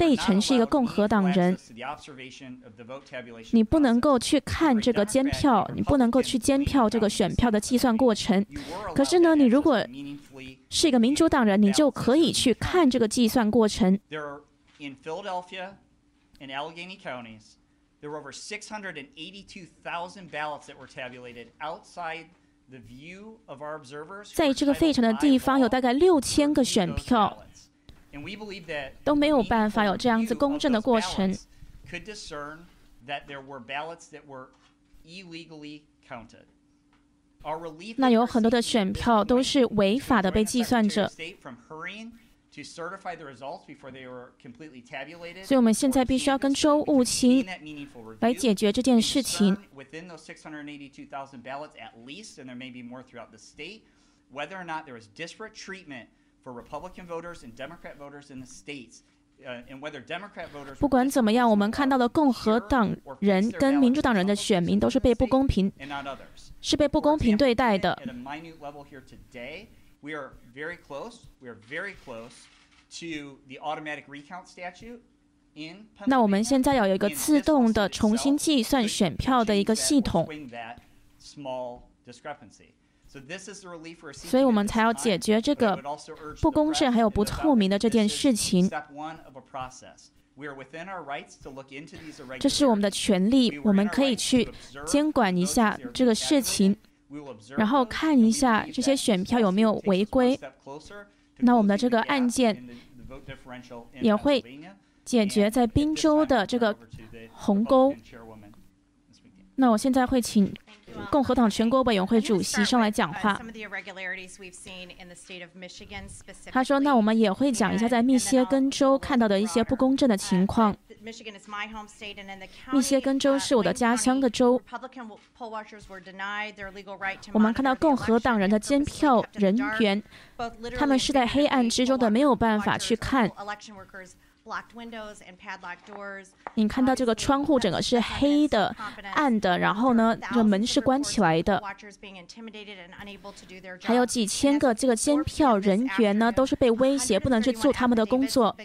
费城是一个共和党人，你不能够去看这个监票，你不能够去监票这个选票的计算过程。可是呢，你如果是一个民主党人，你就可以去看这个计算过程。在这个费城的地方，有大概六千个选票，都没有办法有这样子公正的过程。那有很多的选票都是违法的被计算着。所以，我们现在必须要跟州务卿来解决这件事情。不管怎么样，我们看到的共和党人跟民主党人的选民都是被不公平，是被不公平对待的。We are very close. We are very close to the automatic recount statute. 那我们现在要有一个自动的重新计算选票的一个系统，所以我们才要解决这个不公正还有不透明的这件事情。这是我们的权利，我们可以去监管一下这个事情。然后看一下这些选票有没有违规，那我们的这个案件也会解决在宾州的这个鸿沟。那我现在会请。共和党全国委员会主席上来讲话。他说：“那我们也会讲一下在密歇根州看到的一些不公正的情况。密歇根州是我的家乡的州。我们看到共和党人的监票人员，他们是在黑暗之中的，没有办法去看。”你看到这个窗户整个是黑的、暗的，然后呢，这门是关起来的。还有几千个这个监票人员呢，都是被威胁，不能去做他们的工作。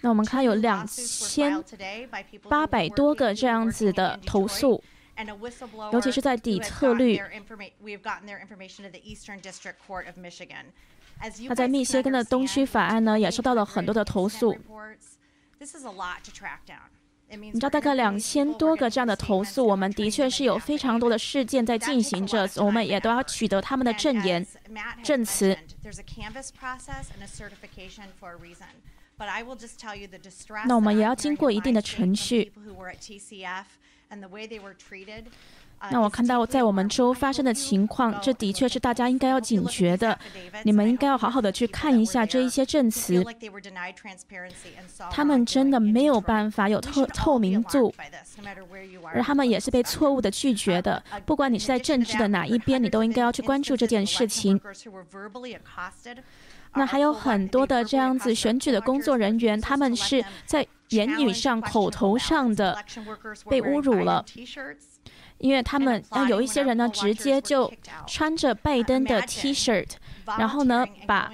那我们看有两千八百多个这样子的投诉。尤其是在底特律，他在密歇根的东区法案呢，也收到了很多的投诉。你知道，大概两千多个这样的投诉，我们的确是有非常多的事件在进行着，我们也都要取得他们的证言、证词。那我们也要经过一定的程序。那我看到在我们州发生的情况，这的确是大家应该要警觉的。你们应该要好好的去看一下这一些证词，他们真的没有办法有透透明度，而他们也是被错误的拒绝的。不管你是在政治的哪一边，你都应该要去关注这件事情。那还有很多的这样子选举的工作人员，他们是在。言语上、口头上的被侮辱了，因为他们那有一些人呢，直接就穿着拜登的 T-shirt，然后呢，把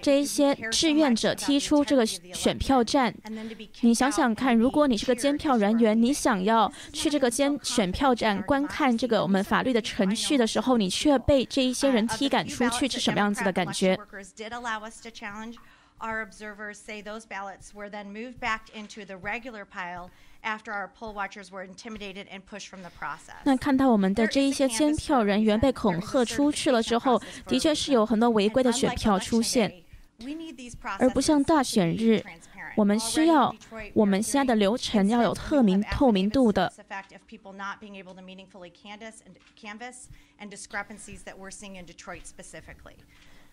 这一些志愿者踢出这个选票站。你想想看，如果你是个监票人员，你想要去这个监选票站观看这个我们法律的程序的时候，你却被这一些人踢赶出去，是什么样子的感觉？Our observers say those ballots were then moved back into the regular pile after our poll watchers were intimidated and pushed from the process. 那看到我们的这一些监票人员被恐吓出去了之后，的确是有很多违规的选票出现，而不像大选日，我们需要我们现在的流程要有透明透明度的。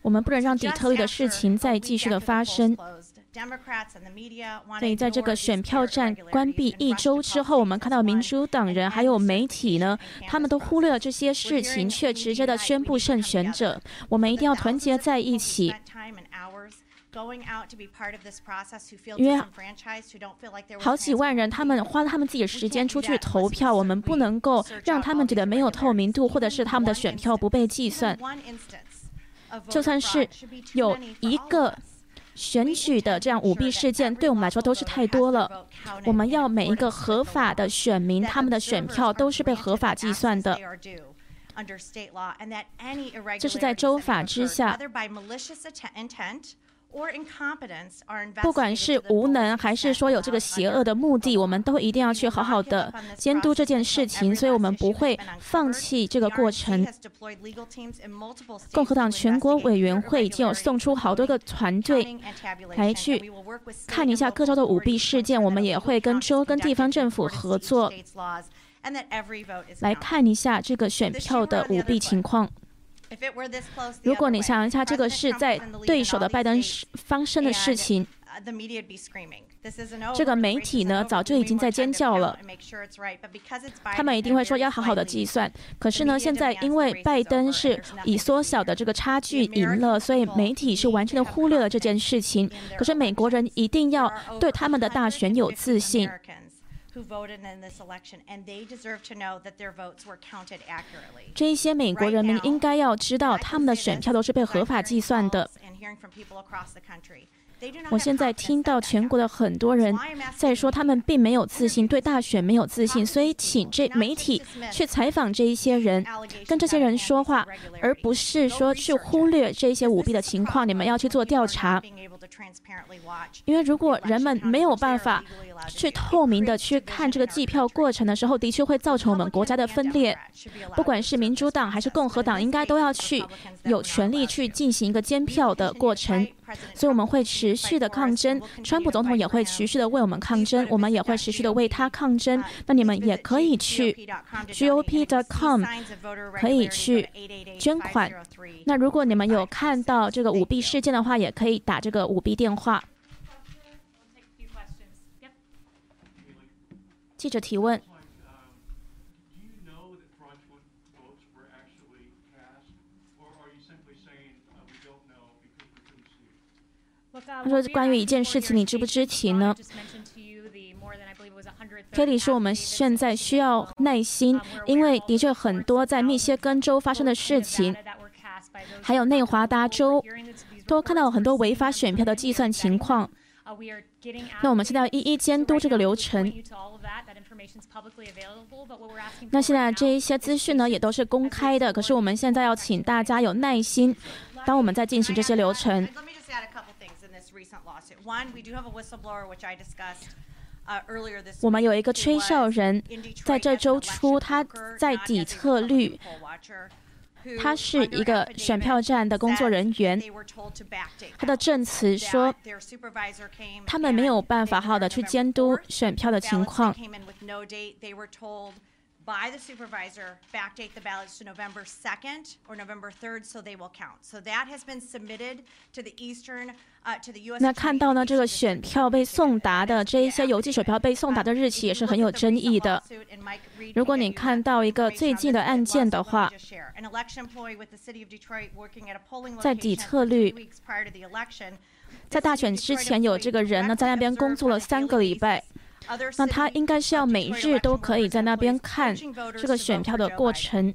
我们不能让底特律的事情再继续的发生。所以，在这个选票站关闭一周之后，我们看到民主党人还有媒体呢，他们都忽略了这些事情，却直接的宣布胜选者。我们一定要团结在一起。因为好几万人，他们花他们自己的时间出去投票，我们不能够让他们觉得没有透明度，或者是他们的选票不被计算。就算是有一个选举的这样舞弊事件，对我们来说都是太多了。我们要每一个合法的选民，他们的选票都是被合法计算的。这是在州法之下。不管是无能还是说有这个邪恶的目的，我们都一定要去好好的监督这件事情，所以我们不会放弃这个过程。共和党全国委员会已经有送出好多个团队来去看一下各州的舞弊事件，我们也会跟州跟地方政府合作，来看一下这个选票的舞弊情况。如果你想一下，这个是在对手的拜登方生的事情，这个媒体呢早就已经在尖叫了。他们一定会说要好好的计算。可是呢，现在因为拜登是以缩小的这个差距赢了，所以媒体是完全的忽略了这件事情。可是美国人一定要对他们的大选有自信。这一些美国人民应该要知道，他们的选票都是被合法计算的。我现在听到全国的很多人在说，他们并没有自信，对大选没有自信，所以请这媒体去采访这一些人，跟这些人说话，而不是说去忽略这一些舞弊的情况。你们要去做调查，因为如果人们没有办法去透明的去看这个计票过程的时候，的确会造成我们国家的分裂。不管是民主党还是共和党，应该都要去有权利去进行一个监票的过程。所以我们会持续的抗争，川普总统也会持续的为我们抗争，我们也会持续的为他抗争。那你们也可以去 GOP.com，可以去捐款。那如果你们有看到这个舞弊事件的话，也可以打这个舞弊电话。记者提问。他说：“关于一件事情，你知不知情呢？”Kelly 说：“我们现在需要耐心，因为的确很多在密歇根州发生的事情，还有内华达州，都看到很多违法选票的计算情况。那我们现在要一一监督这个流程。那现在这一些资讯呢，也都是公开的。可是我们现在要请大家有耐心，当我们在进行这些流程。”我们有一个吹哨人，在这周初，他在底特律，他是一个选票站的工作人员。他的证词说，他们没有办法好的去监督选票的情况。By the supervisor backdate the ballots to November 2nd or November 3rd so they will count. So that has been submitted to the Eastern, uh, to the U.S. 那看到呢，这个选票被送达的这一些邮寄选票被送达的日期也是很有争议的。如果你看到一个最近的案件的话，在底特律，在大选之前有这个人呢，在那边工作了三个礼拜。那他应该是要每日都可以在那边看这个选票的过程。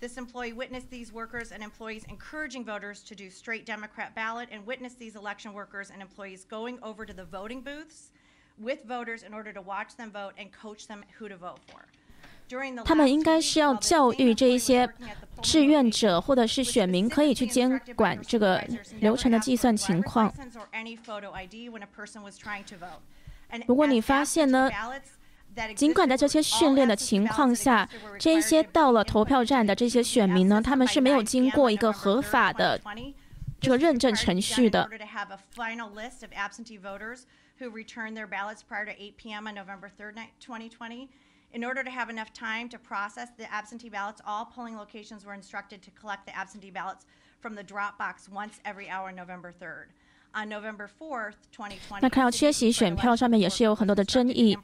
This employee witnessed these workers and employees encouraging voters to do straight Democrat ballot and witnessed these election workers and employees going over to the voting booths with voters in order to watch them vote and coach them who to vote for. 他们应该是要教育这一些志愿者或者是选民，可以去监管这个流程的计算情况。如果你发现呢，尽管在这些训练的情况下，这些到了投票站的这些选民呢，他们是没有经过一个合法的这个认证程序的。In order to have enough time to process the absentee ballots, all polling locations were instructed to collect the absentee ballots from the drop box once every hour November 3rd. 那看到缺席选票上面也是有很多的争议。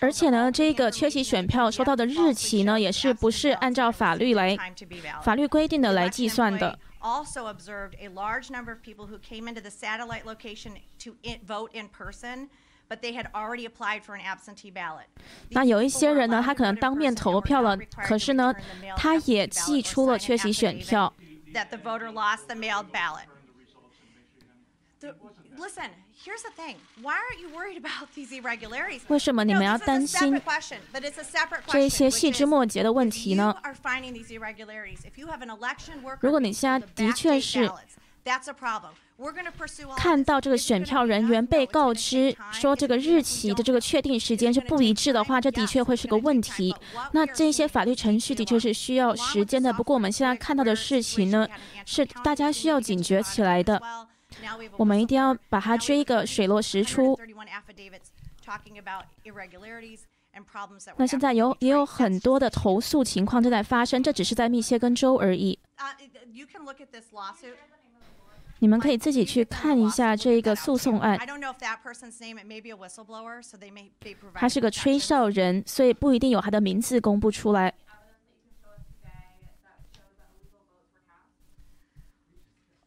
而且呢，这个缺席选票收到的日期呢，也是不是按照法律来法律规定的来计算的。also observed a large number of people who came into the satellite location to vote in person. But they had already applied for an absentee ballot. 那有一些人呢，他可能当面投票了，可是呢，他也寄出了缺席选票。That the voter lost the mailed ballot. Listen, here's the thing. Why aren't you worried about these irregularities? 为什么你们要担心这些细枝末节的问题呢？如果你现在的确是看到这个选票人员被告知说这个日期的这个确定时间是不一致的话，这的确会是个问题。那这些法律程序的确是需要时间的。不过我们现在看到的事情呢，是大家需要警觉起来的。我们一定要把它追个水落石出。那现在有也有很多的投诉情况正在发生，这只是在密歇根州而已。你们可以自己去看一下这个诉讼案。他是个吹哨人，所以不一定有他的名字公布出来。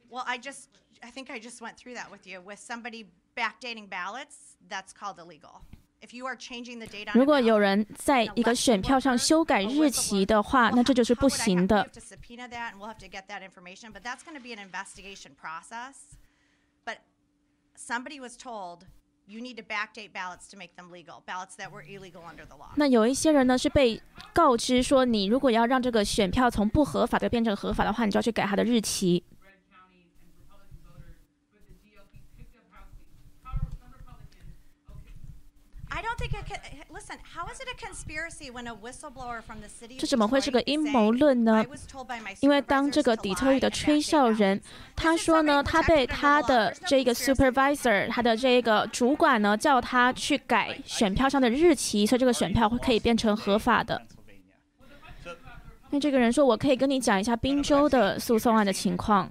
Well, I just I think I just went through that with you. With somebody backdating ballots, that's called illegal. If you are changing the date on 如果有人在一个选票上修改日期的话，那这就是不行的。to subpoena that, and we'll have to get that information. But that's going to be an investigation process. But somebody was told you need to backdate ballots to make them legal. Ballots that were illegal under the law. 那有一些人呢是被告知说，你如果要让这个选票从不合法的变成合法的话，你就要去改它的日期。这怎么会是个阴谋论呢？因为当这个底特律的吹哨人，他说呢，他被他的这个 supervisor，他的这个主管呢，叫他去改选票上的日期，所以这个选票会可以变成合法的。那这个人说，我可以跟你讲一下宾州的诉讼案的情况。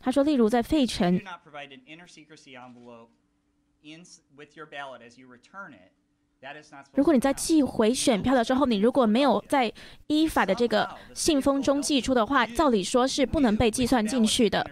他说：“例如在费城，如果你在寄回选票的时候，你如果没有在依法的这个信封中寄出的话，照理说是不能被计算进去的。”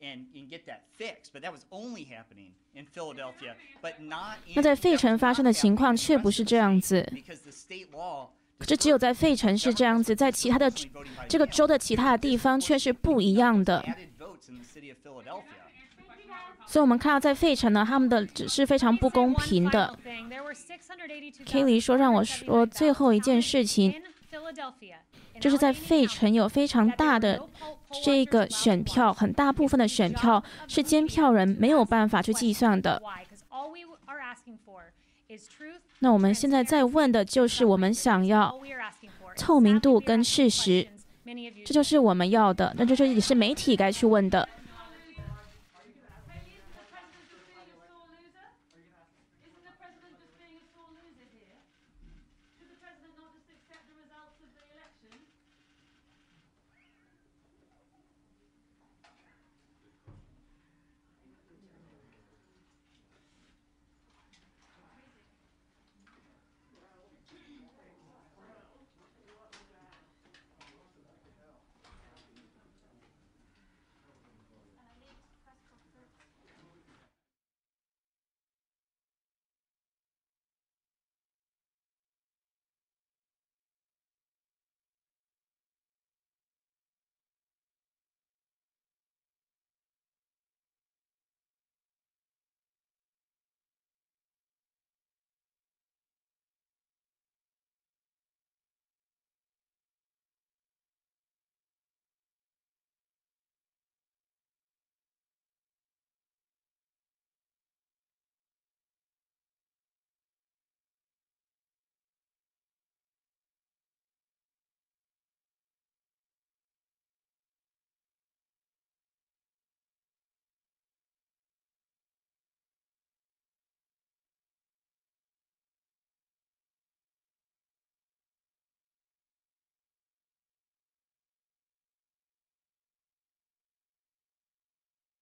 And and get that fixed. But that was only happening in Philadelphia, but not. 那在费城发生的情况却不是这样子。Because the state law. 可是只有在费城是这样子，在其他的这个州的其他的地方却是不一样的。所以，我们看到在费城呢，他们的只是非常不公平的。Kelly 说：“让我说最后一件事情，就是在费城有非常大的。”这个选票很大部分的选票是监票人没有办法去计算的。那我们现在在问的就是我们想要透明度跟事实，这就是我们要的。那这这也是媒体该去问的。